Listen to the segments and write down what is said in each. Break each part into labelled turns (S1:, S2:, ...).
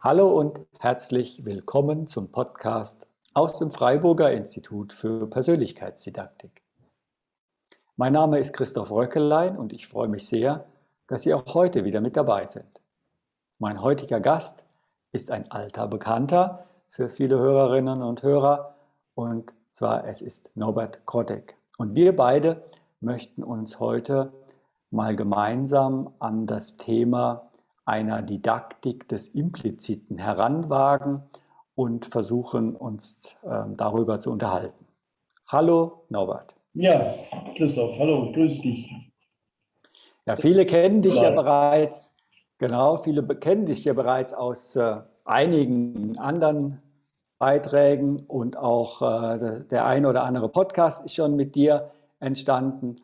S1: Hallo und herzlich willkommen zum Podcast aus dem Freiburger Institut für Persönlichkeitsdidaktik. Mein Name ist Christoph Röckelein und ich freue mich sehr, dass Sie auch heute wieder mit dabei sind. Mein heutiger Gast ist ein alter Bekannter für viele Hörerinnen und Hörer und zwar es ist Norbert Krottek. Und wir beide möchten uns heute mal gemeinsam an das Thema einer Didaktik des Impliziten heranwagen und versuchen uns äh, darüber zu unterhalten. Hallo Norbert.
S2: Ja, Christoph, hallo, grüß dich.
S1: Ja, viele kennen dich ja bereits, genau, viele kennen dich ja bereits aus äh, einigen anderen Beiträgen und auch äh, der ein oder andere Podcast ist schon mit dir entstanden.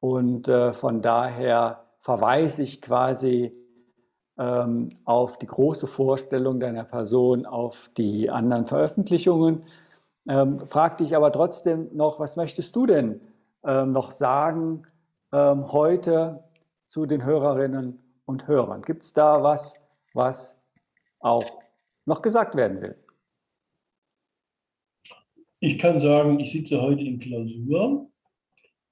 S1: Und äh, von daher verweise ich quasi ähm, auf die große Vorstellung deiner Person, auf die anderen Veröffentlichungen. Ähm, frag dich aber trotzdem noch, was möchtest du denn ähm, noch sagen ähm, heute zu den Hörerinnen und Hörern? Gibt es da was, was auch noch gesagt werden will?
S2: Ich kann sagen, ich sitze heute in Klausur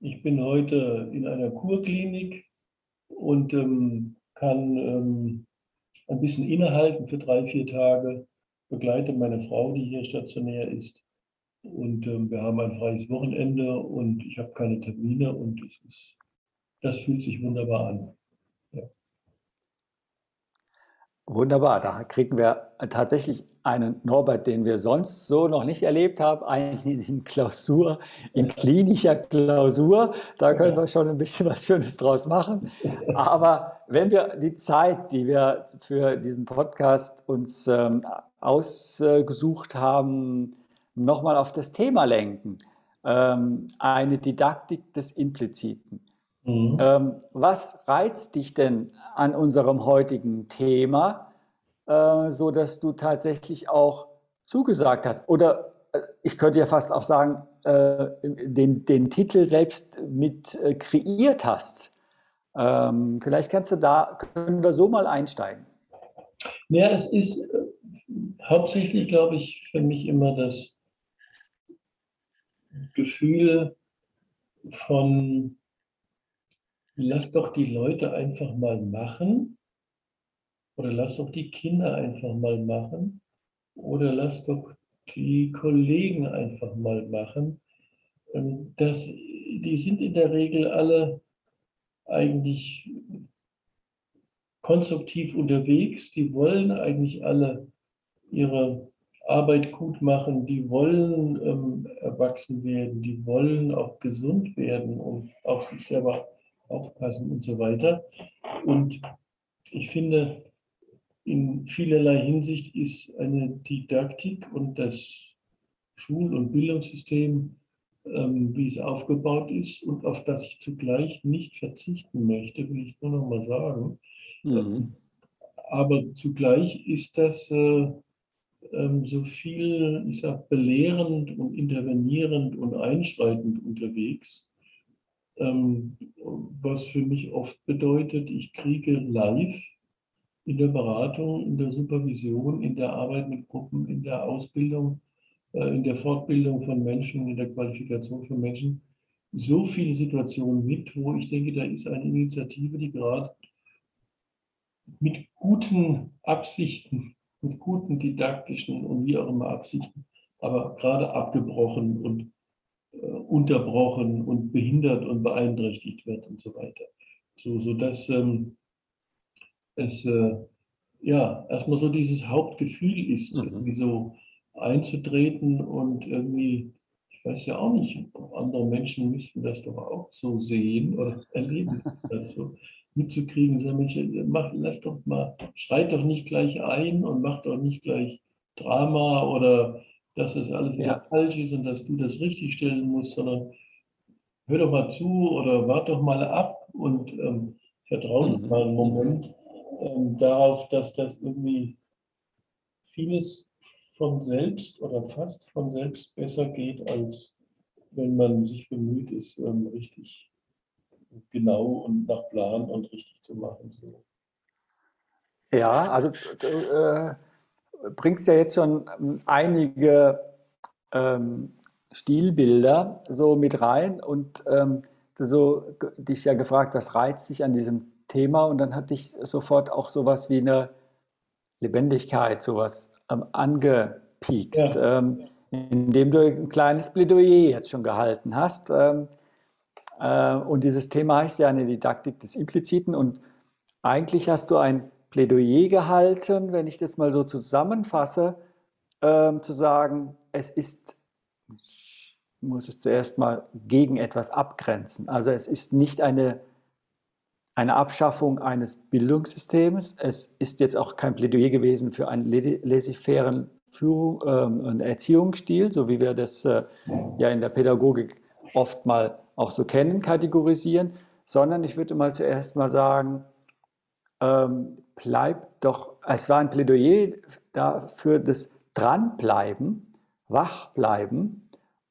S2: ich bin heute in einer Kurklinik und ähm, kann ähm, ein bisschen innehalten für drei, vier Tage, begleite meine Frau, die hier stationär ist. Und ähm, wir haben ein freies Wochenende und ich habe keine Termine und ist, das fühlt sich wunderbar an. Ja.
S1: Wunderbar, da kriegen wir tatsächlich einen Norbert, den wir sonst so noch nicht erlebt haben, einen in Klausur, in klinischer Klausur. Da können wir schon ein bisschen was Schönes draus machen. Aber wenn wir die Zeit, die wir für diesen Podcast uns ähm, ausgesucht haben, nochmal auf das Thema lenken, ähm, eine Didaktik des Impliziten. Mhm. Ähm, was reizt dich denn an unserem heutigen Thema? Äh, so dass du tatsächlich auch zugesagt hast. Oder äh, ich könnte ja fast auch sagen, äh, den, den Titel selbst mit kreiert hast. Ähm, vielleicht kannst du da, können wir so mal einsteigen.
S2: Ja, es ist hauptsächlich, glaube ich, für mich immer das Gefühl von, lass doch die Leute einfach mal machen oder lass doch die Kinder einfach mal machen. Oder lass doch die Kollegen einfach mal machen. Ähm, das, die sind in der Regel alle eigentlich konstruktiv unterwegs. Die wollen eigentlich alle ihre Arbeit gut machen. Die wollen ähm, erwachsen werden. Die wollen auch gesund werden und auf sich selber aufpassen und so weiter. Und ich finde, in vielerlei Hinsicht ist eine Didaktik und das Schul- und Bildungssystem, ähm, wie es aufgebaut ist und auf das ich zugleich nicht verzichten möchte, will ich nur noch mal sagen. Mhm. Aber zugleich ist das äh, ähm, so viel, ich sag, belehrend und intervenierend und einschreitend unterwegs, ähm, was für mich oft bedeutet, ich kriege live in der Beratung, in der Supervision, in der Arbeit mit Gruppen, in der Ausbildung, äh, in der Fortbildung von Menschen, in der Qualifikation von Menschen so viele Situationen mit, wo ich denke, da ist eine Initiative, die gerade mit guten Absichten, mit guten didaktischen und wie auch immer Absichten, aber gerade abgebrochen und äh, unterbrochen und behindert und beeinträchtigt wird und so weiter. So, sodass ähm, es äh, ja erstmal so dieses Hauptgefühl ist, mhm. irgendwie so einzutreten und irgendwie, ich weiß ja auch nicht, andere Menschen müssten das doch auch so sehen oder erleben, das so mitzukriegen, sagen, Mensch, mach, lass doch mal, schreit doch nicht gleich ein und mach doch nicht gleich Drama oder dass das alles wieder ja. falsch ist und dass du das richtig stellen musst, sondern hör doch mal zu oder wart doch mal ab und ähm, vertrau mhm. mal einen Moment ähm, darauf, dass das irgendwie vieles von selbst oder fast von selbst besser geht, als wenn man sich bemüht ist, ähm, richtig genau und nach Plan und richtig zu machen. So.
S1: Ja, also äh, bringst ja jetzt schon ähm, einige ähm, Stilbilder so mit rein und ähm, so dich ja gefragt, was reizt dich an diesem Thema und dann hatte ich sofort auch sowas wie eine Lebendigkeit, sowas ähm, angepiekst, ja. ähm, indem du ein kleines Plädoyer jetzt schon gehalten hast. Ähm, äh, und dieses Thema heißt ja eine Didaktik des Impliziten und eigentlich hast du ein Plädoyer gehalten, wenn ich das mal so zusammenfasse, ähm, zu sagen, es ist muss es zuerst mal gegen etwas abgrenzen. Also es ist nicht eine, eine Abschaffung eines Bildungssystems. Es ist jetzt auch kein Plädoyer gewesen für einen laissez-fairen Führung, ähm, Erziehungsstil, so wie wir das äh, ja in der Pädagogik oft mal auch so kennen, kategorisieren, sondern ich würde mal zuerst mal sagen, ähm, bleibt doch, es war ein Plädoyer dafür das Dranbleiben, Wachbleiben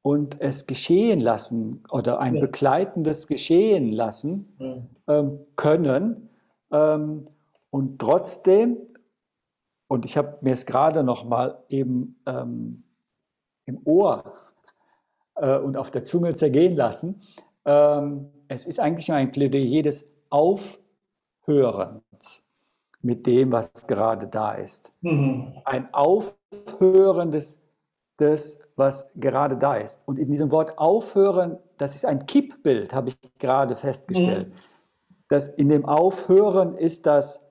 S1: und es geschehen lassen oder ein ja. begleitendes Geschehen lassen ja. ähm, können. Ähm, und trotzdem, und ich habe mir es gerade noch mal eben ähm, im Ohr äh, und auf der Zunge zergehen lassen, ähm, es ist eigentlich nur ein Plädoyer des Aufhörens mit dem, was gerade da ist. Mhm. Ein Aufhören des, des was gerade da ist. Und in diesem Wort aufhören, das ist ein Kippbild, habe ich gerade festgestellt. Mhm. Das in dem Aufhören ist das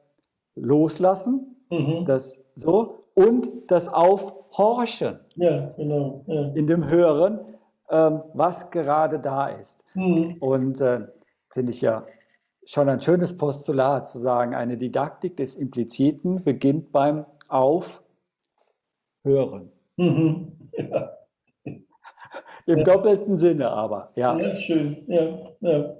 S1: Loslassen, mhm. das so, und das Aufhorchen. Ja, genau. Ja. In dem Hören, ähm, was gerade da ist. Mhm. Und äh, finde ich ja schon ein schönes Postulat zu sagen, eine Didaktik des Impliziten beginnt beim Aufhören. Mhm. Ja. Im ja. doppelten Sinne aber, ja. Ja, schön, ja, ja.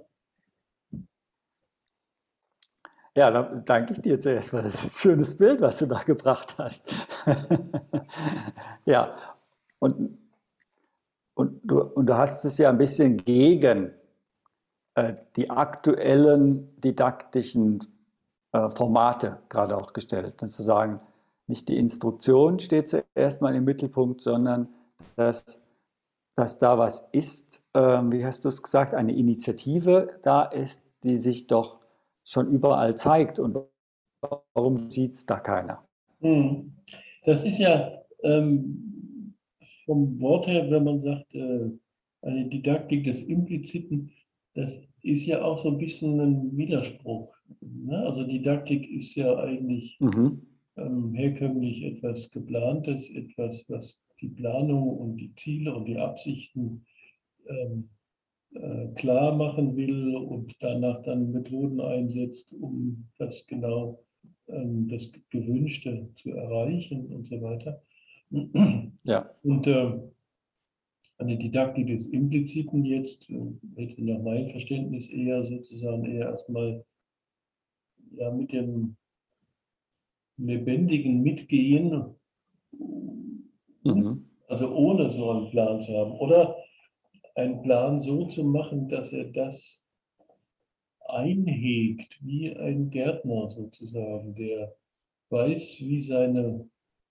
S1: Ja, dann danke ich dir zuerst mal. Das ist ein schönes Bild, was du da gebracht hast. ja, und, und, du, und du hast es ja ein bisschen gegen äh, die aktuellen didaktischen äh, Formate gerade auch gestellt. zu sagen, nicht die Instruktion steht zuerst mal im Mittelpunkt, sondern dass dass da was ist, ähm, wie hast du es gesagt, eine Initiative da ist, die sich doch schon überall zeigt. Und warum sieht es da keiner?
S2: Hm. Das ist ja ähm, vom Wort her, wenn man sagt, äh, eine Didaktik des Impliziten, das ist ja auch so ein bisschen ein Widerspruch. Ne? Also Didaktik ist ja eigentlich mhm. ähm, herkömmlich etwas Geplantes, etwas, was die Planung und die Ziele und die Absichten ähm, äh, klar machen will und danach dann Methoden einsetzt, um das genau ähm, das Gewünschte zu erreichen und so weiter. Ja. Und äh, eine Didaktik des Impliziten jetzt äh, hätte nach meinem Verständnis eher sozusagen eher erstmal ja, mit dem lebendigen Mitgehen Mhm. Also ohne so einen Plan zu haben. Oder einen Plan so zu machen, dass er das einhegt, wie ein Gärtner sozusagen, der weiß, wie seine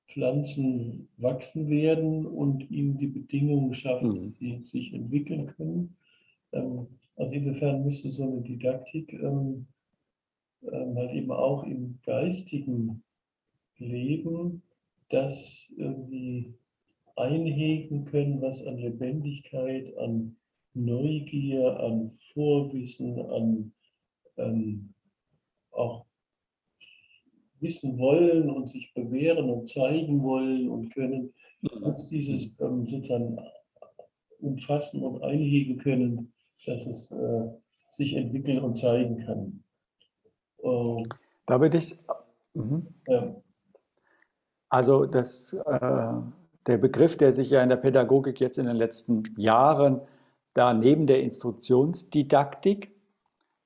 S2: Pflanzen wachsen werden und ihm die Bedingungen schafft, mhm. die sich entwickeln können. Ähm, also insofern müsste so eine Didaktik ähm, ähm, halt eben auch im geistigen Leben das irgendwie einhegen können, was an Lebendigkeit, an Neugier, an Vorwissen, an ähm, auch wissen wollen und sich bewähren und zeigen wollen und können, was dieses ähm, sozusagen umfassen und einhegen können, dass es äh, sich entwickeln und zeigen kann.
S1: Ähm, da würde ich. Mhm. Ja. Also das, äh, der Begriff, der sich ja in der Pädagogik jetzt in den letzten Jahren da neben der Instruktionsdidaktik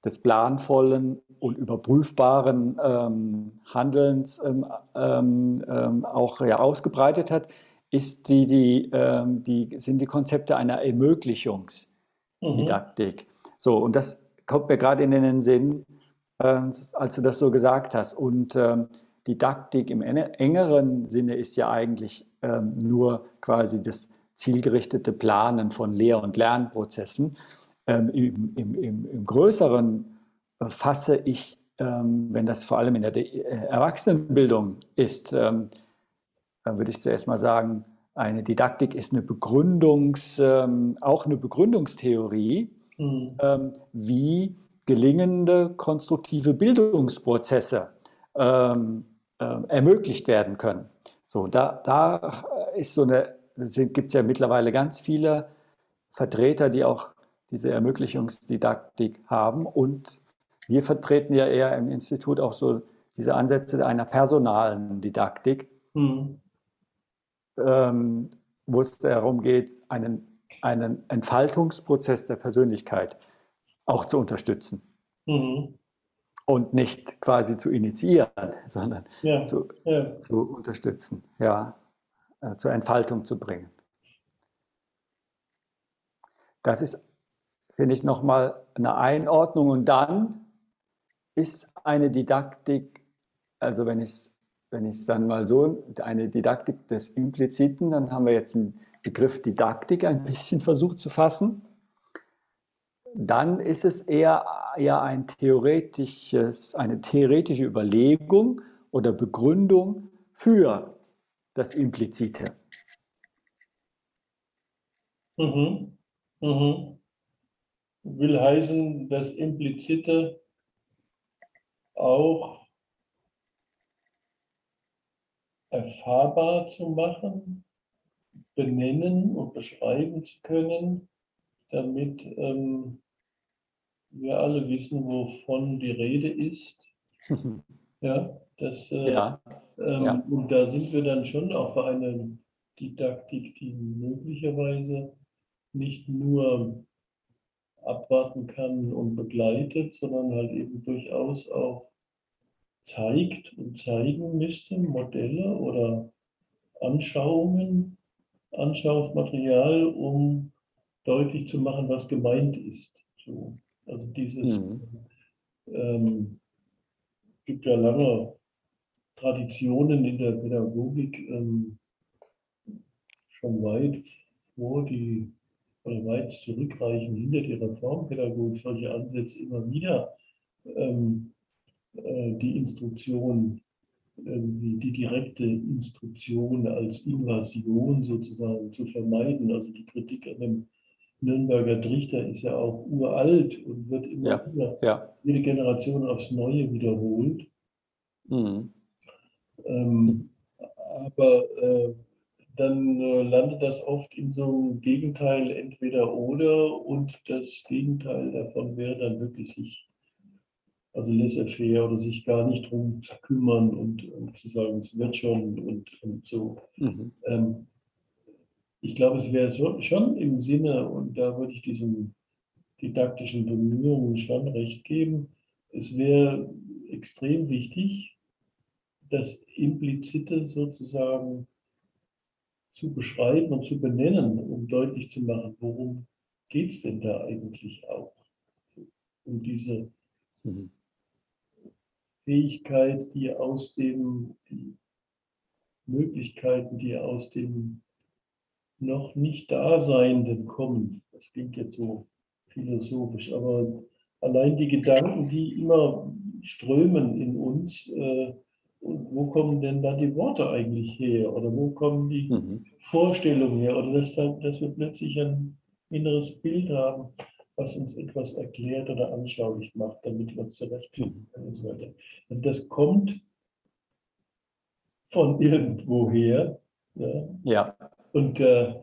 S1: des planvollen und überprüfbaren ähm, Handelns ähm, ähm, ähm auch ja, ausgebreitet hat, ist die, die, ähm, die, sind die Konzepte einer Ermöglichungsdidaktik. Mhm. So, und das kommt mir gerade in den Sinn, äh, als du das so gesagt hast. Und ähm, Didaktik im engeren Sinne ist ja eigentlich ähm, nur quasi das zielgerichtete Planen von Lehr- und Lernprozessen. Ähm, im, im, im, Im größeren äh, fasse ich, ähm, wenn das vor allem in der äh, Erwachsenenbildung ist, ähm, dann würde ich zuerst mal sagen, eine Didaktik ist eine Begründungs, ähm, auch eine Begründungstheorie, mhm. Ähm, wie gelingende konstruktive Bildungsprozesse ähm, äh, ermöglicht werden können. So, da, da ist so eine, gibt es ja mittlerweile ganz viele Vertreter, die auch diese Ermöglichungsdidaktik haben. Und wir vertreten ja eher im Institut auch so diese Ansätze einer personalen Didaktik, mhm. ähm, wo es darum geht, einen, einen Entfaltungsprozess der Persönlichkeit auch zu unterstützen. Mhm und nicht quasi zu initiieren, sondern ja, zu, ja. zu unterstützen, ja, äh, zur Entfaltung zu bringen. Das ist, finde ich, nochmal eine Einordnung. Und dann ist eine Didaktik, also wenn ich es wenn dann mal so, eine Didaktik des Impliziten, dann haben wir jetzt den Begriff Didaktik ein bisschen versucht zu fassen dann ist es eher, eher ein theoretisches, eine theoretische Überlegung oder Begründung für das Implizite.
S2: Mhm. Mhm. Will heißen, das Implizite auch erfahrbar zu machen, benennen und beschreiben zu können, damit ähm, wir alle wissen, wovon die Rede ist. ja, das, äh, ja. Ähm, ja. Und da sind wir dann schon auch bei einer Didaktik, die möglicherweise nicht nur abwarten kann und begleitet, sondern halt eben durchaus auch zeigt und zeigen müsste, Modelle oder Anschauungen, Anschauungsmaterial, um deutlich zu machen, was gemeint ist. So. Also dieses mhm. ähm, gibt ja lange Traditionen in der Pädagogik, ähm, schon weit vor die oder weit zurückreichen hinter die Reformpädagogik solche Ansätze immer wieder ähm, äh, die Instruktion, äh, die direkte Instruktion als Invasion sozusagen zu vermeiden, also die Kritik an dem Nürnberger Trichter ist ja auch uralt und wird immer ja, wieder ja. jede Generation aufs Neue wiederholt. Mhm. Ähm, aber äh, dann äh, landet das oft in so einem Gegenteil entweder oder und das Gegenteil davon wäre dann wirklich sich, also laissez-faire oder sich gar nicht drum zu kümmern und, und, zu sagen, es wird schon und, und so. Mhm. Ähm, ich glaube, es wäre schon im Sinne, und da würde ich diesen didaktischen Bemühungen schon recht geben, es wäre extrem wichtig, das Implizite sozusagen zu beschreiben und zu benennen, um deutlich zu machen, worum geht es denn da eigentlich auch? Um diese mhm. Fähigkeit, die aus dem, die Möglichkeiten, die aus dem noch nicht Daseinenden kommen. Das klingt jetzt so philosophisch, aber allein die Gedanken, die immer strömen in uns, äh, wo kommen denn da die Worte eigentlich her? Oder wo kommen die mhm. Vorstellungen her? Oder dass, da, dass wir plötzlich ein inneres Bild haben, was uns etwas erklärt oder anschaulich macht, damit wir uns zurechtfinden können und so weiter. Also das kommt von irgendwoher. Ja. ja. Und äh,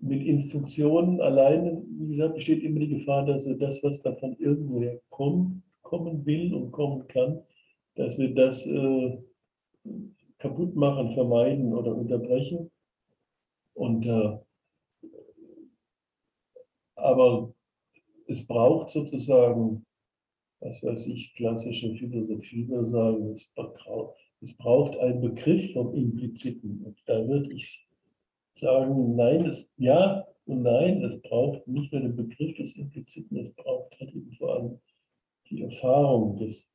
S2: mit Instruktionen alleine, wie gesagt, besteht immer die Gefahr, dass wir das, was davon irgendwoher kommt, kommen will und kommen kann, dass wir das äh, kaputt machen, vermeiden oder unterbrechen. Und, äh, aber es braucht sozusagen, was weiß ich, klassische Philosophie würde sagen, es braucht, es braucht einen Begriff vom Impliziten. Und da würde ich sagen, nein, es, ja und nein, es braucht nicht nur den Begriff des Impliziten, es braucht halt eben vor allem die Erfahrung des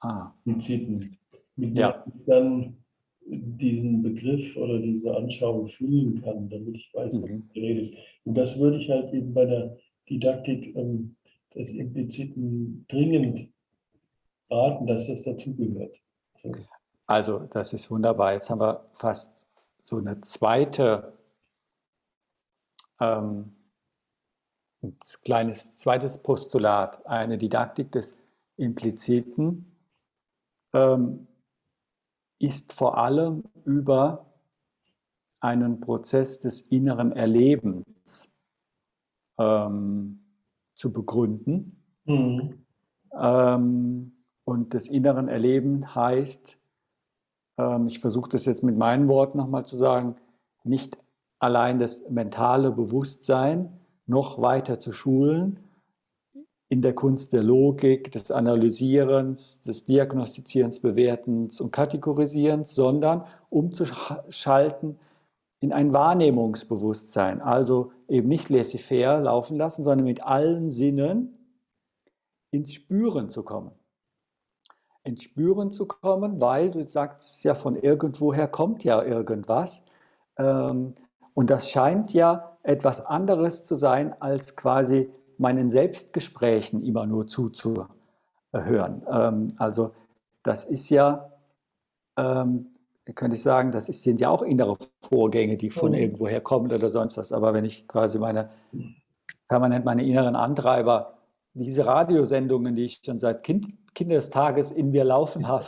S2: ah. Impliziten, mit ja. ich dann diesen Begriff oder diese Anschauung fühlen kann, damit ich weiß, mhm. was die Rede ist. Und das würde ich halt eben bei der Didaktik ähm, des Impliziten dringend raten, dass das dazugehört. So.
S1: Also, das ist wunderbar. Jetzt haben wir fast so eine zweite, ähm, ein kleines zweites Postulat, eine Didaktik des Impliziten ähm, ist vor allem über einen Prozess des inneren Erlebens ähm, zu begründen. Mhm. Ähm, und das inneren Erleben heißt, ähm, ich versuche das jetzt mit meinen Worten nochmal zu sagen, nicht allein das mentale Bewusstsein noch weiter zu schulen in der Kunst der Logik, des Analysierens, des Diagnostizierens, Bewertens und Kategorisierens, sondern umzuschalten in ein Wahrnehmungsbewusstsein. Also eben nicht laissez-faire laufen lassen, sondern mit allen Sinnen ins Spüren zu kommen ins Spüren zu kommen, weil du sagst ja, von irgendwoher kommt ja irgendwas. Ähm, und das scheint ja etwas anderes zu sein, als quasi meinen Selbstgesprächen immer nur zuzuhören. Ähm, also das ist ja, ähm, könnte ich sagen, das sind ja auch innere Vorgänge, die von mhm. irgendwoher kommen oder sonst was. Aber wenn ich quasi meine permanent meine inneren Antreiber, diese Radiosendungen, die ich schon seit kind, Kindestages in mir laufen habe.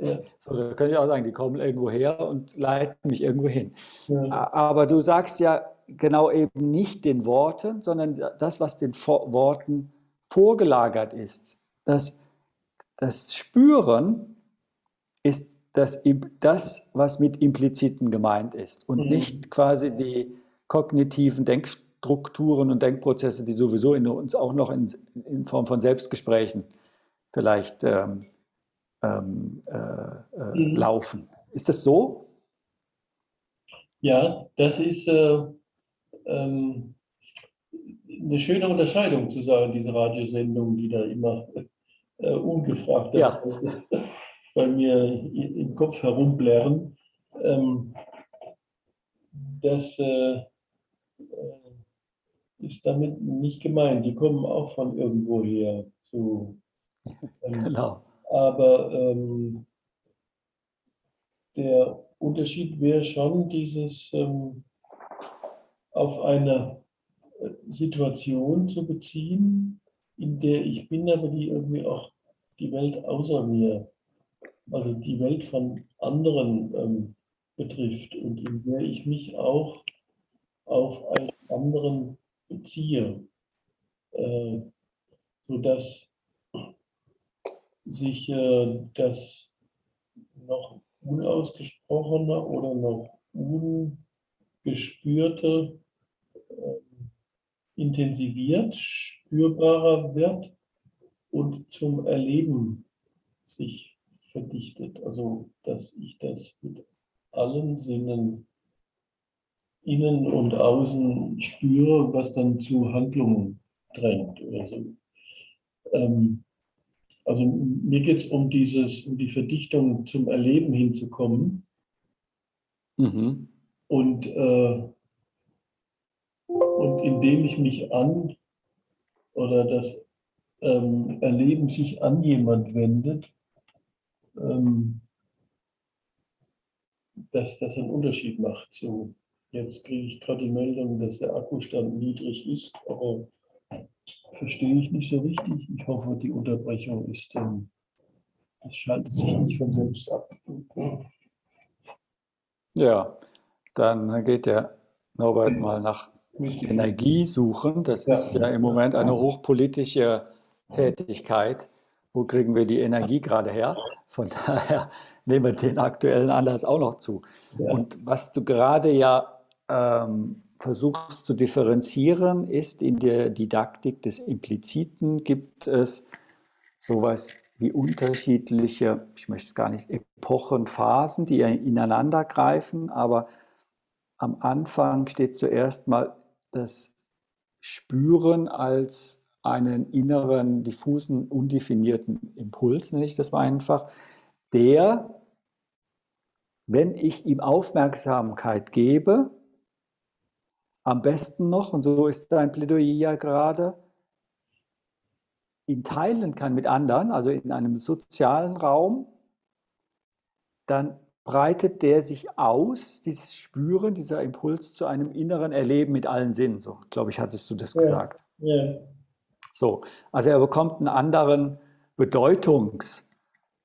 S1: Ja. So, da könnte ich auch sagen, die kommen irgendwo her und leiten mich irgendwo hin. Ja. Aber du sagst ja genau eben nicht den Worten, sondern das, was den Worten vorgelagert ist. Das, das Spüren ist das, das, was mit Impliziten gemeint ist und mhm. nicht quasi die kognitiven Denkstrukturen und Denkprozesse, die sowieso in uns auch noch in, in Form von Selbstgesprächen vielleicht ähm, ähm, äh, äh, mhm. laufen. Ist das so?
S2: Ja, das ist äh, ähm, eine schöne Unterscheidung zu sagen, diese Radiosendungen, die da immer äh, ungefragt ja. bei mir im Kopf herumblären. Ähm, das äh, ist damit nicht gemeint. Die kommen auch von irgendwoher zu ähm, genau. Aber ähm, der Unterschied wäre schon dieses ähm, auf eine äh, Situation zu beziehen, in der ich bin, aber die irgendwie auch die Welt außer mir, also die Welt von anderen ähm, betrifft und in der ich mich auch auf einen anderen beziehe, äh, sodass sich äh, das noch unausgesprochene oder noch ungespürte äh, intensiviert, spürbarer wird und zum Erleben sich verdichtet. Also, dass ich das mit allen Sinnen innen und außen spüre, was dann zu Handlungen drängt oder so. Ähm, also mir geht es um dieses, um die Verdichtung zum Erleben hinzukommen. Mhm. Und, äh, und indem ich mich an oder das ähm, Erleben sich an jemand wendet, ähm, dass das einen Unterschied macht. So, jetzt kriege ich gerade die Meldung, dass der Akkustand niedrig ist, aber verstehe ich nicht so richtig. Ich hoffe, die Unterbrechung ist, ähm, das schaltet sich nicht von selbst ab.
S1: Ja, dann geht der Norbert mal nach Energie suchen. Das ist ja im Moment eine hochpolitische Tätigkeit. Wo kriegen wir die Energie gerade her? Von daher nehmen wir den aktuellen Anlass auch noch zu. Und was du gerade ja ähm, versuchst zu differenzieren, ist in der Didaktik des Impliziten gibt es sowas wie unterschiedliche, ich möchte gar nicht Epochen, Phasen, die ineinander greifen, aber am Anfang steht zuerst mal das Spüren als einen inneren, diffusen, undefinierten Impuls, nenne ich das mal einfach, der, wenn ich ihm Aufmerksamkeit gebe, am besten noch, und so ist dein Plädoyer ja gerade, ihn teilen kann mit anderen, also in einem sozialen Raum, dann breitet der sich aus, dieses Spüren, dieser Impuls zu einem inneren Erleben mit allen Sinnen. So, glaube ich, hattest du das ja. gesagt. Ja. So, also er bekommt einen anderen Bedeutungskontext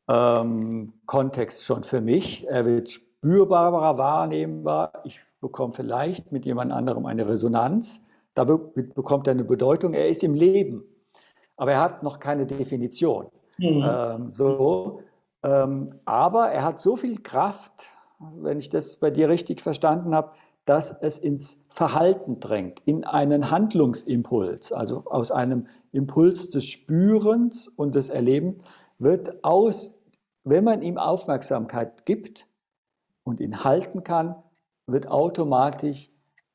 S1: ähm, schon für mich. Er wird spürbarer, wahrnehmbar. Ich bekomme vielleicht mit jemand anderem eine Resonanz. Da bekommt er eine Bedeutung. Er ist im Leben, aber er hat noch keine Definition. Mhm. Ähm, so, ähm, aber er hat so viel Kraft, wenn ich das bei dir richtig verstanden habe, dass es ins Verhalten drängt, in einen Handlungsimpuls, also aus einem Impuls des Spürens und des Erlebens, wird aus, wenn man ihm Aufmerksamkeit gibt und ihn halten kann, wird automatisch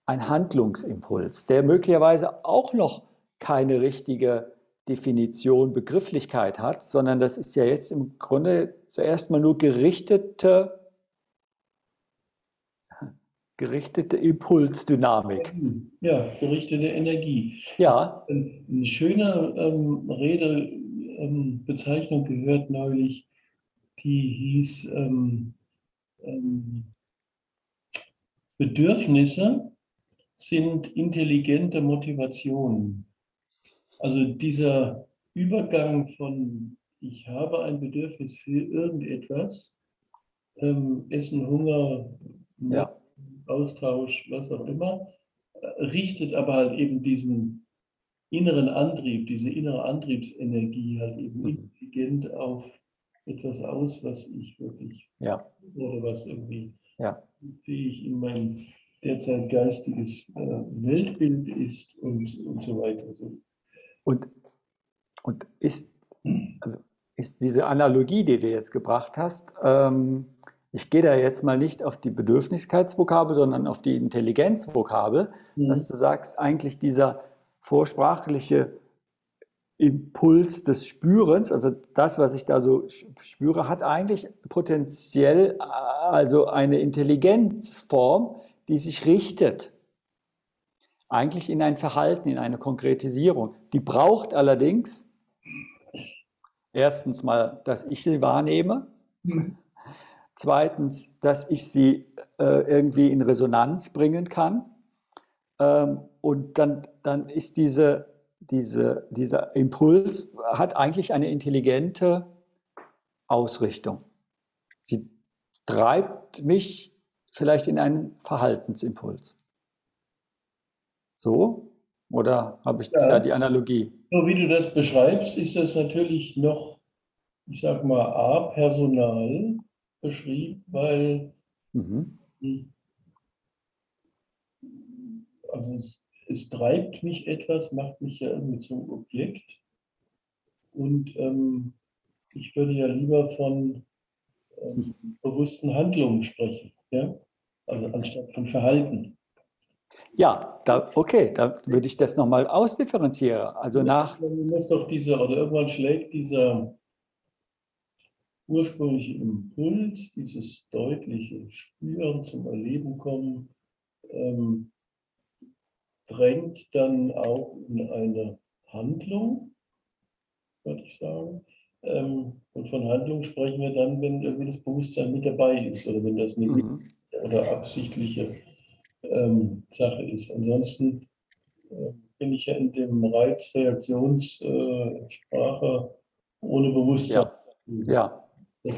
S1: ein Handlungsimpuls, der möglicherweise auch noch keine richtige Definition, Begrifflichkeit hat, sondern das ist ja jetzt im Grunde zuerst mal nur gerichtete, gerichtete Impulsdynamik.
S2: Ja, gerichtete Energie.
S1: Ja.
S2: Eine schöne ähm, Redebezeichnung ähm, gehört neulich, die hieß ähm, ähm, Bedürfnisse sind intelligente Motivationen. Also dieser Übergang von ich habe ein Bedürfnis für irgendetwas, ähm, Essen, Hunger, ja. Austausch, was auch immer, äh, richtet aber halt eben diesen inneren Antrieb, diese innere Antriebsenergie halt eben mhm. intelligent auf etwas aus, was ich wirklich
S1: ja.
S2: oder was irgendwie
S1: ja.
S2: Fähig in mein derzeit geistiges äh, Weltbild ist und, und so weiter.
S1: Und, und ist, also ist diese Analogie, die du jetzt gebracht hast, ähm, ich gehe da jetzt mal nicht auf die Bedürfniskeitsvokabel, sondern auf die Intelligenzvokabel, mhm. dass du sagst, eigentlich dieser vorsprachliche Impuls des Spürens, also das, was ich da so spüre, hat eigentlich potenziell äh, also eine Intelligenzform, die sich richtet eigentlich in ein Verhalten, in eine Konkretisierung. Die braucht allerdings erstens mal, dass ich sie wahrnehme. Zweitens, dass ich sie äh, irgendwie in Resonanz bringen kann. Ähm, und dann, dann ist diese, diese, dieser Impuls, hat eigentlich eine intelligente Ausrichtung. Sie treibt mich vielleicht in einen Verhaltensimpuls. So? Oder habe ich ja. da die Analogie?
S2: So wie du das beschreibst, ist das natürlich noch, ich sag mal, A, Personal beschrieben, weil mhm. also es, treibt mich etwas, macht mich ja irgendwie zum Objekt. Und ähm, ich würde ja lieber von ähm, bewussten Handlungen sprechen, ja? also anstatt von Verhalten.
S1: Ja, da, okay, da würde ich das nochmal ausdifferenzieren. Also nach.
S2: Muss doch dieser, oder irgendwann schlägt dieser ursprüngliche Impuls, dieses deutliche Spüren zum Erleben kommen, ähm, drängt dann auch in eine Handlung, würde ich sagen. Ähm, und von Handlung sprechen wir dann, wenn irgendwie das Bewusstsein mit dabei ist oder wenn das eine mhm. oder absichtliche ähm, Sache ist. Ansonsten äh, bin ich ja in dem Reizreaktionssprache äh, ohne Bewusstsein.
S1: Ja. ja.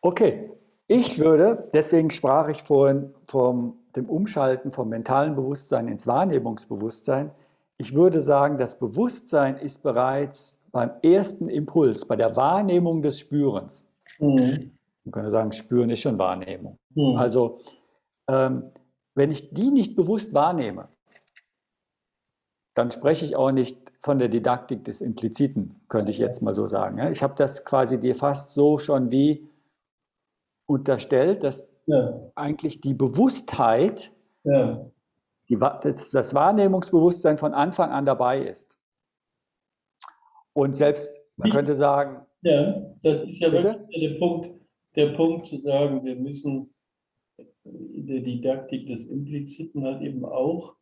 S1: Okay. Ich würde, deswegen sprach ich vorhin vom dem Umschalten vom mentalen Bewusstsein ins Wahrnehmungsbewusstsein. Ich würde sagen, das Bewusstsein ist bereits beim ersten Impuls, bei der Wahrnehmung des Spürens. Mhm. Man könnte sagen, Spüren ist schon Wahrnehmung. Mhm. Also ähm, wenn ich die nicht bewusst wahrnehme, dann spreche ich auch nicht von der Didaktik des Impliziten, könnte ich jetzt mal so sagen. Ich habe das quasi dir fast so schon wie unterstellt, dass ja. eigentlich die Bewusstheit, ja. die, das, das Wahrnehmungsbewusstsein von Anfang an dabei ist. Und selbst, man könnte sagen.
S2: Ja, das ist ja bitte? wirklich der Punkt, der Punkt zu sagen, wir müssen in der Didaktik des Impliziten halt eben auch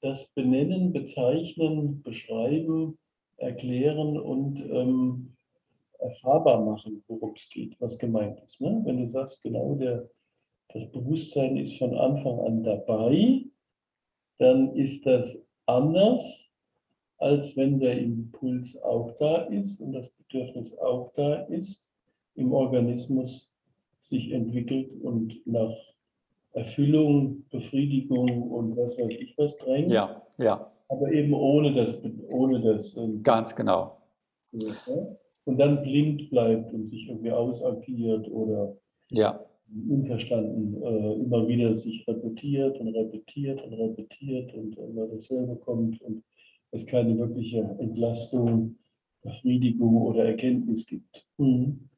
S2: das Benennen, Bezeichnen, Beschreiben, Erklären und ähm, erfahrbar machen, worum es geht, was gemeint ist. Ne? Wenn du sagst, genau, der, das Bewusstsein ist von Anfang an dabei, dann ist das anders, als wenn der Impuls auch da ist und das Bedürfnis auch da ist, im Organismus sich entwickelt und nach Erfüllung, Befriedigung und was weiß ich was drängt.
S1: Ja, ja.
S2: Aber eben ohne das. Ohne das
S1: ähm, Ganz genau.
S2: Und dann blind bleibt und sich irgendwie ausagiert oder
S1: ja.
S2: unverstanden äh, immer wieder sich repetiert und repetiert und repetiert und immer dasselbe kommt und es keine wirkliche Entlastung, Befriedigung oder Erkenntnis gibt. Mhm.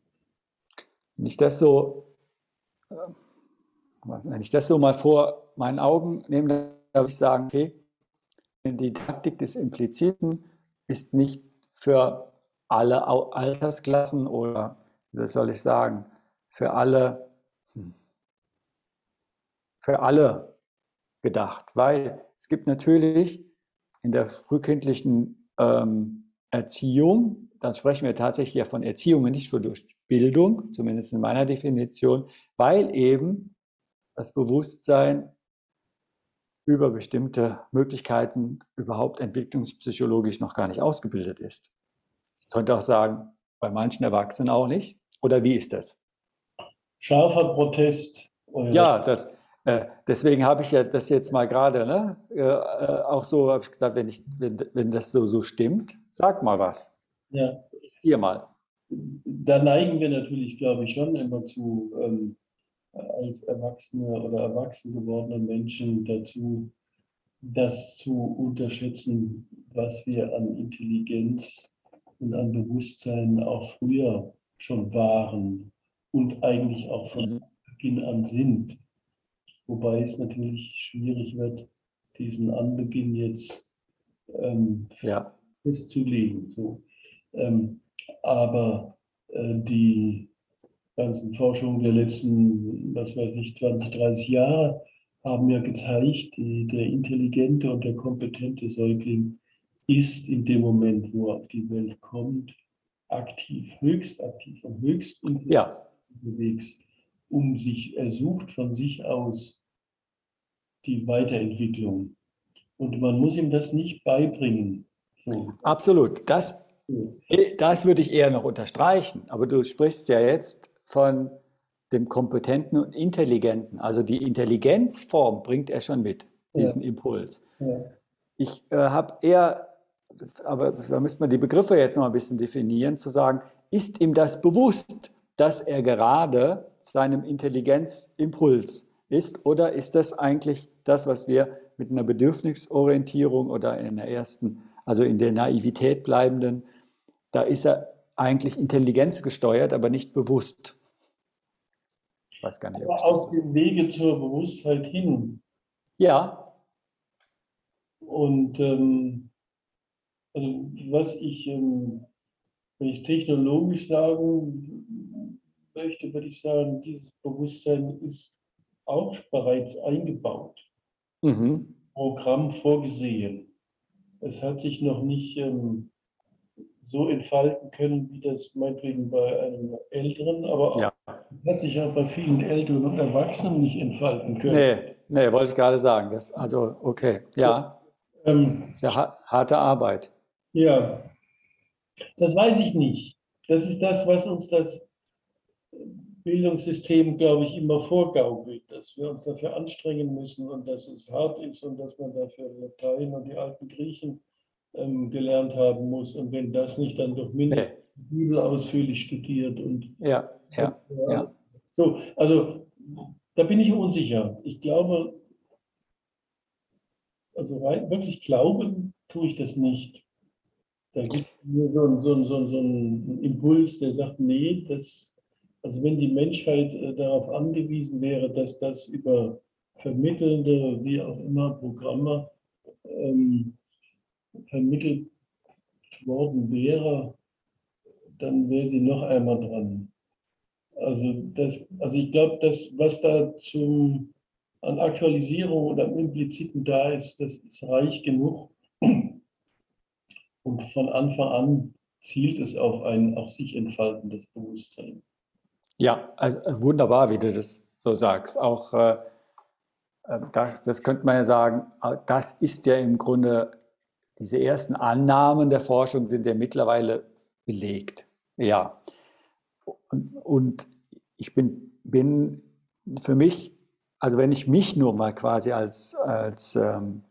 S1: Wenn ich das so, äh, wenn ich das so mal vor meinen Augen nehme, dann darf ich sagen, okay, die Didaktik des Impliziten ist nicht für alle Altersklassen oder, wie soll ich sagen, für alle, hm, für alle gedacht, weil es gibt natürlich in der frühkindlichen ähm, Erziehung, dann sprechen wir tatsächlich ja von Erziehung und nicht nur durch Bildung, zumindest in meiner Definition, weil eben das Bewusstsein über bestimmte Möglichkeiten überhaupt entwicklungspsychologisch noch gar nicht ausgebildet ist. Ich könnte auch sagen, bei manchen Erwachsenen auch nicht. Oder wie ist das?
S2: Scharfer Protest.
S1: Ja, das, äh, deswegen habe ich ja das jetzt mal gerade, ne, äh, äh auch so, habe ich gesagt, wenn, ich, wenn, wenn das so, so stimmt, sag mal was.
S2: Ja.
S1: Hier mal
S2: da neigen wir natürlich, glaube ich, schon immer zu, ähm, als Erwachsene oder erwachsen gewordene Menschen dazu, das zu unterschätzen, was wir an Intelligenz und an Bewusstsein auch früher schon waren und eigentlich auch von mhm. Beginn an sind. Wobei es natürlich schwierig wird, diesen Anbeginn jetzt ähm,
S1: ja.
S2: festzulegen. So. Ähm, aber äh, die ganzen Forschungen der letzten, was weiß ich, 20, 30 Jahre haben ja gezeigt, die, der intelligente und der kompetente Säugling ist in dem Moment, wo er auf die Welt kommt, aktiv, höchst aktiv und höchst
S1: ja.
S2: unterwegs, um sich, er sucht von sich aus die Weiterentwicklung. Und man muss ihm das nicht beibringen.
S1: So. Absolut. Das das würde ich eher noch unterstreichen, aber du sprichst ja jetzt von dem Kompetenten und Intelligenten. Also die Intelligenzform bringt er schon mit, diesen ja. Impuls. Ja. Ich äh, habe eher, aber da müsste man die Begriffe jetzt noch ein bisschen definieren, zu sagen, ist ihm das bewusst, dass er gerade seinem Intelligenzimpuls ist oder ist das eigentlich das, was wir mit einer Bedürfnisorientierung oder in der ersten, also in der Naivität bleibenden da ist er eigentlich intelligenzgesteuert, aber nicht bewusst.
S2: Ich weiß gar nicht. Aber auf dem Wege zur Bewusstheit hin.
S1: Ja.
S2: Und ähm, also was ich, ähm, wenn ich technologisch sagen möchte, würde ich sagen, dieses Bewusstsein ist auch bereits eingebaut.
S1: Mhm.
S2: Programm vorgesehen. Es hat sich noch nicht ähm, so entfalten können, wie das meinetwegen bei einem Älteren, aber
S1: ja.
S2: hat sich auch bei vielen Älteren und Erwachsenen nicht entfalten können.
S1: Nee, nee wollte ich gerade sagen. Das, also, okay, ja. Ähm, Sehr harte Arbeit.
S2: Ja, das weiß ich nicht. Das ist das, was uns das Bildungssystem, glaube ich, immer vorgaukelt, dass wir uns dafür anstrengen müssen und dass es hart ist und dass man dafür Latein und die alten Griechen ähm, gelernt haben muss. Und wenn das nicht, dann doch mindestens die Bibel ausführlich studiert. Und,
S1: ja, ja, und, ja.
S2: So, also da bin ich unsicher. Ich glaube, also rein, wirklich glauben tue ich das nicht. Da gibt es mir so, ein, so, ein, so, so einen Impuls, der sagt, nee, das, also wenn die Menschheit äh, darauf angewiesen wäre, dass das über vermittelnde, wie auch immer, Programme ähm, vermittelt worden wäre, dann wäre sie noch einmal dran. Also, das, also ich glaube, das, was da zum, an Aktualisierung oder am Impliziten da ist, das ist reich genug. Und von Anfang an zielt es auf ein auf sich entfaltendes Bewusstsein.
S1: Ja, also äh, wunderbar, wie du das so sagst. Auch äh, äh, das, das könnte man ja sagen, äh, das ist ja im Grunde, diese ersten Annahmen der Forschung sind ja mittlerweile belegt. Ja. Und, und ich bin, bin für mich, also wenn ich mich nur mal quasi als, als, ähm,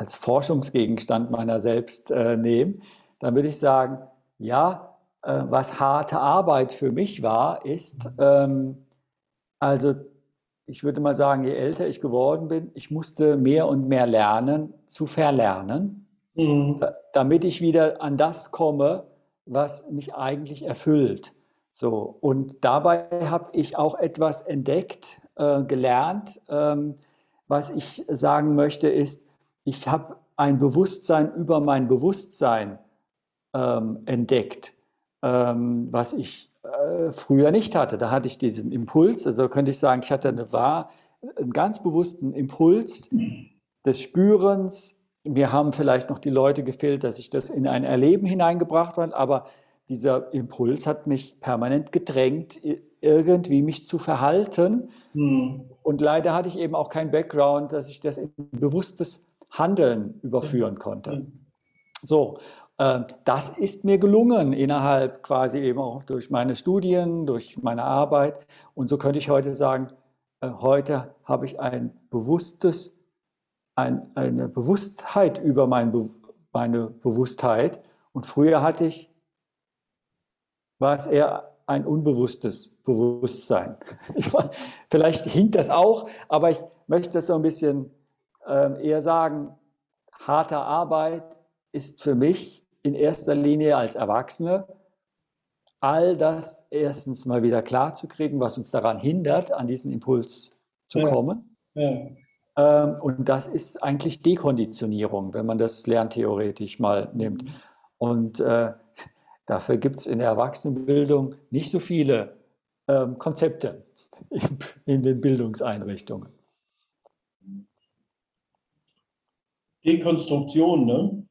S1: als Forschungsgegenstand meiner selbst äh, nehme, dann würde ich sagen, ja, äh, was harte Arbeit für mich war, ist, ähm, also ich würde mal sagen, je älter ich geworden bin, ich musste mehr und mehr lernen, zu verlernen, mhm. damit ich wieder an das komme, was mich eigentlich erfüllt. So, und dabei habe ich auch etwas entdeckt, äh, gelernt. Ähm, was ich sagen möchte, ist, ich habe ein Bewusstsein über mein Bewusstsein ähm, entdeckt, ähm, was ich äh, früher nicht hatte. Da hatte ich diesen Impuls, also könnte ich sagen, ich hatte eine wahr, einen ganz bewussten Impuls des Spürens. Mir haben vielleicht noch die Leute gefehlt, dass ich das in ein Erleben hineingebracht habe, aber dieser Impuls hat mich permanent gedrängt, irgendwie mich zu verhalten. Hm. Und leider hatte ich eben auch kein Background, dass ich das in bewusstes Handeln überführen konnte. Hm. So, äh, das ist mir gelungen innerhalb quasi eben auch durch meine Studien, durch meine Arbeit. Und so könnte ich heute sagen, äh, heute habe ich ein bewusstes, ein, eine Bewusstheit über mein, meine Bewusstheit. Und früher hatte ich war es eher ein unbewusstes Bewusstsein. Vielleicht hinkt das auch, aber ich möchte das so ein bisschen äh, eher sagen, harte Arbeit ist für mich in erster Linie als Erwachsene all das erstens mal wieder klar zu kriegen, was uns daran hindert, an diesen Impuls zu ja. kommen. Ja. Ähm, und das ist eigentlich Dekonditionierung, wenn man das lerntheoretisch mal nimmt. Und äh, Dafür gibt es in der Erwachsenenbildung nicht so viele ähm, Konzepte in, in den Bildungseinrichtungen.
S2: Dekonstruktion, ne?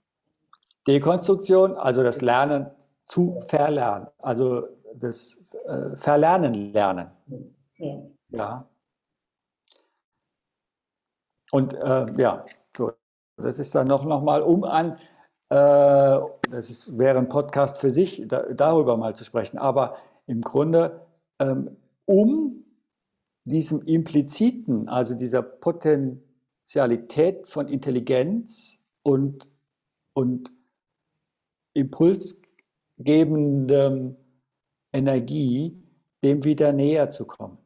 S1: Dekonstruktion, also das Lernen zu verlernen, also das äh, Verlernen lernen. Ja. ja. Und äh, ja, so, das ist dann noch, noch mal, um an äh, das ist, wäre ein Podcast für sich, da, darüber mal zu sprechen. Aber im Grunde, ähm, um diesem impliziten, also dieser Potentialität von Intelligenz und, und impulsgebendem Energie, dem wieder näher zu kommen.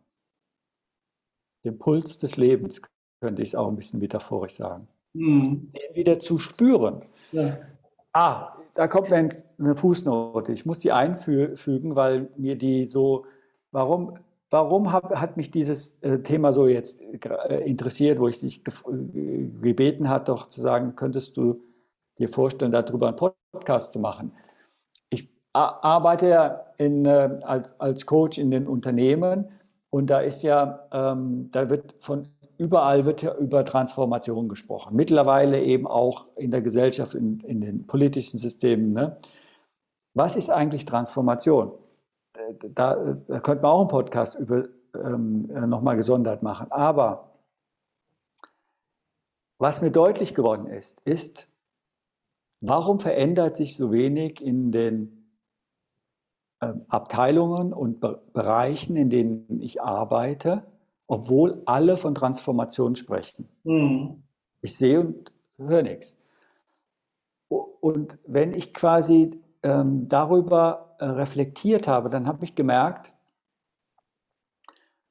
S1: Dem Puls des Lebens, könnte ich es auch ein bisschen metaphorisch sagen. Mhm. Den wieder zu spüren. Ja. Ah, da kommt eine Fußnote. Ich muss die einfügen, weil mir die so, warum, warum hab, hat mich dieses äh, Thema so jetzt äh, interessiert, wo ich dich äh, gebeten habe, doch zu sagen, könntest du dir vorstellen, darüber einen Podcast zu machen? Ich arbeite ja in, als, als Coach in den Unternehmen und da ist ja, ähm, da wird von überall wird ja über Transformation gesprochen. Mittlerweile eben auch in der Gesellschaft, in, in den politischen Systemen. Ne? Was ist eigentlich Transformation? Da, da könnte man auch einen Podcast über ähm, nochmal gesondert machen. Aber was mir deutlich geworden ist, ist, warum verändert sich so wenig in den ähm, Abteilungen und Bereichen, in denen ich arbeite, obwohl alle von Transformation sprechen. Mhm. Ich sehe und höre nichts. Und wenn ich quasi ähm, darüber äh, reflektiert habe, dann habe ich gemerkt,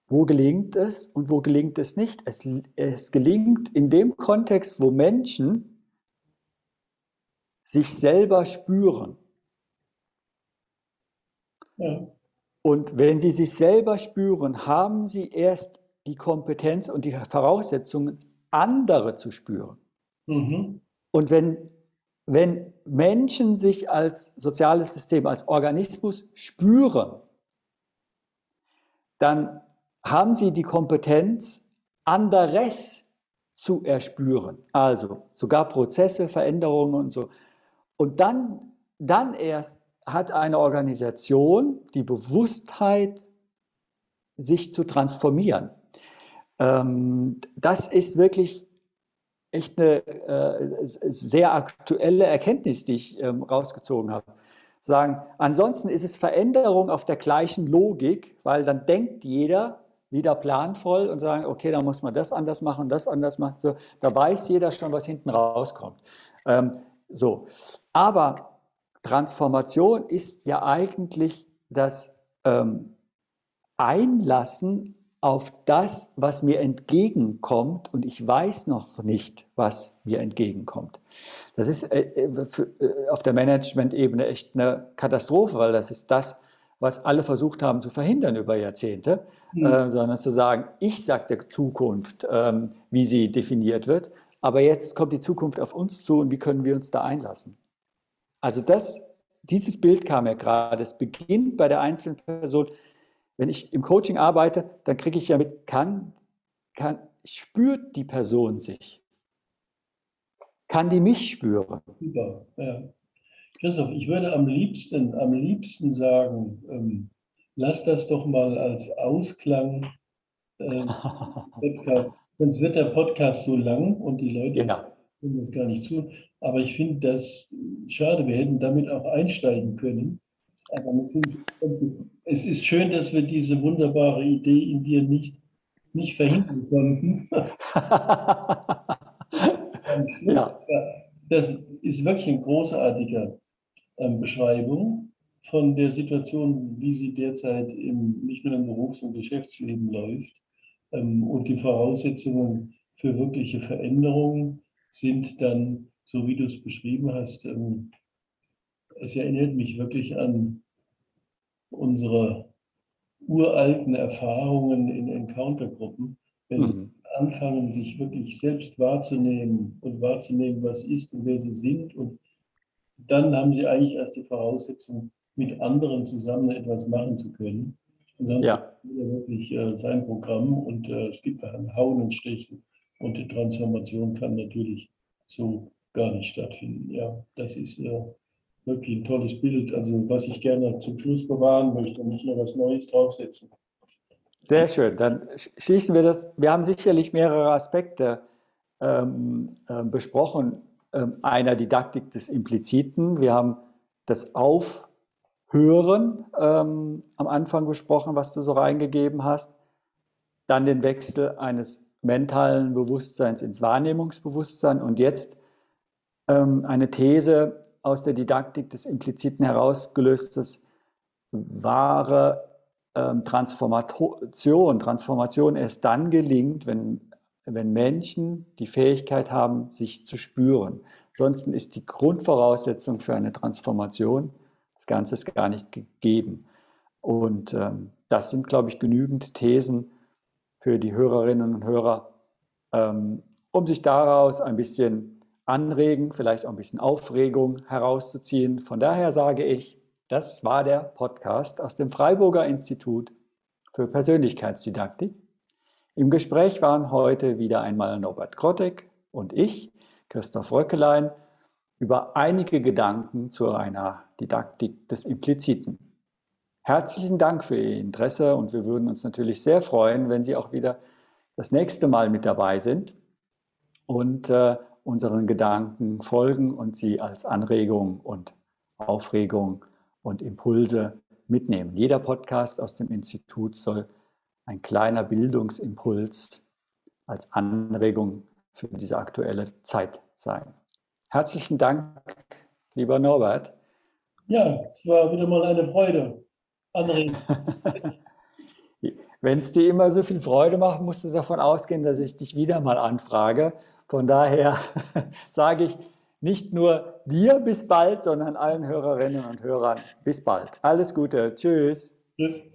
S1: wo gelingt es und wo gelingt es nicht. Es, es gelingt in dem Kontext, wo Menschen sich selber spüren. Ja. Und wenn sie sich selber spüren, haben sie erst die Kompetenz und die Voraussetzungen, andere zu spüren. Mhm. Und wenn wenn Menschen sich als soziales System, als Organismus spüren, dann haben sie die Kompetenz, anderes zu erspüren. Also sogar Prozesse, Veränderungen und so. Und dann, dann erst hat eine Organisation die Bewusstheit, sich zu transformieren. Ähm, das ist wirklich echt eine äh, sehr aktuelle Erkenntnis, die ich ähm, rausgezogen habe. Sagen, ansonsten ist es Veränderung auf der gleichen Logik, weil dann denkt jeder wieder planvoll und sagen, okay, da muss man das anders machen, das anders machen. So, da weiß jeder schon, was hinten rauskommt. Ähm, so, aber Transformation ist ja eigentlich das ähm, Einlassen auf das, was mir entgegenkommt und ich weiß noch nicht, was mir entgegenkommt. Das ist äh, äh, äh, auf der Management-Ebene echt eine Katastrophe, weil das ist das, was alle versucht haben zu verhindern über Jahrzehnte, mhm. äh, sondern zu sagen, ich sage der Zukunft, ähm, wie sie definiert wird, aber jetzt kommt die Zukunft auf uns zu und wie können wir uns da einlassen? Also das, dieses Bild kam ja gerade, es beginnt bei der einzelnen Person, wenn ich im Coaching arbeite, dann kriege ich ja mit, kann, kann, spürt die Person sich? Kann die mich spüren?
S2: Super, ja. Christoph, ich würde am liebsten, am liebsten sagen, ähm, lass das doch mal als Ausklang äh, Podcast. Sonst wird der Podcast so lang und die Leute genau. können das gar nicht zu. Aber ich finde das schade, wir hätten damit auch einsteigen können. Es ist schön, dass wir diese wunderbare Idee in dir nicht, nicht verhindern konnten. ja. Das ist wirklich eine großartige ähm, Beschreibung von der Situation, wie sie derzeit im, nicht nur im Berufs- und Geschäftsleben läuft. Ähm, und die Voraussetzungen für wirkliche Veränderungen sind dann, so wie du es beschrieben hast, ähm, es erinnert mich wirklich an unsere uralten Erfahrungen in Encountergruppen, wenn mhm. sie anfangen, sich wirklich selbst wahrzunehmen und wahrzunehmen, was ist und wer sie sind. Und dann haben sie eigentlich erst die Voraussetzung, mit anderen zusammen etwas machen zu können. Und dann ja. jeder wirklich äh, sein Programm und äh, es gibt ein Hauen und Stechen. Und die Transformation kann natürlich so gar nicht stattfinden. Ja, das ist äh, wirklich ein tolles Bild, also was ich gerne zum Schluss bewahren möchte und nicht nur was Neues draufsetzen.
S1: Sehr schön, dann schließen wir das. Wir haben sicherlich mehrere Aspekte ähm, äh, besprochen. Ähm, einer Didaktik des Impliziten. Wir haben das Aufhören ähm, am Anfang besprochen, was du so reingegeben hast. Dann den Wechsel eines mentalen Bewusstseins ins Wahrnehmungsbewusstsein und jetzt ähm, eine These, aus der Didaktik des Impliziten herausgelöstes wahre ähm, Transformation, Transformation erst dann gelingt, wenn, wenn Menschen die Fähigkeit haben, sich zu spüren. Ansonsten ist die Grundvoraussetzung für eine Transformation des Ganzes gar nicht gegeben. Und ähm, das sind, glaube ich, genügend Thesen für die Hörerinnen und Hörer, ähm, um sich daraus ein bisschen anregen, vielleicht auch ein bisschen Aufregung herauszuziehen. Von daher sage ich, das war der Podcast aus dem Freiburger Institut für Persönlichkeitsdidaktik. Im Gespräch waren heute wieder einmal Norbert Grottek und ich, Christoph Röckelein, über einige Gedanken zu einer Didaktik des Impliziten. Herzlichen Dank für Ihr Interesse und wir würden uns natürlich sehr freuen, wenn Sie auch wieder das nächste Mal mit dabei sind und äh, unseren Gedanken folgen und sie als Anregung und Aufregung und Impulse mitnehmen. Jeder Podcast aus dem Institut soll ein kleiner Bildungsimpuls als Anregung für diese aktuelle Zeit sein. Herzlichen Dank, lieber Norbert.
S2: Ja, es war wieder mal eine Freude. Anregen.
S1: Wenn es dir immer so viel Freude macht, musst du davon ausgehen, dass ich dich wieder mal anfrage von daher sage ich nicht nur dir bis bald, sondern allen Hörerinnen und Hörern bis bald. Alles Gute. Tschüss. Tschüss.